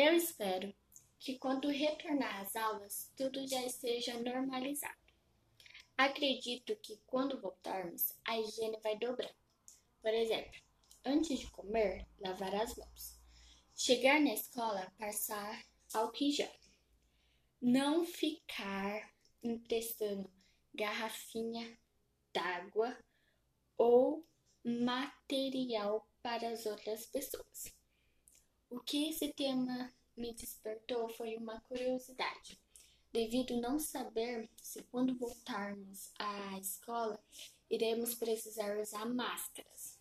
Eu espero que quando retornar às aulas tudo já esteja normalizado. Acredito que quando voltarmos a higiene vai dobrar. Por exemplo, antes de comer, lavar as mãos. Chegar na escola, passar álcool em gel. Não ficar emprestando garrafinha d'água ou material para as outras pessoas. Que esse tema me despertou foi uma curiosidade, devido não saber se quando voltarmos à escola iremos precisar usar máscaras.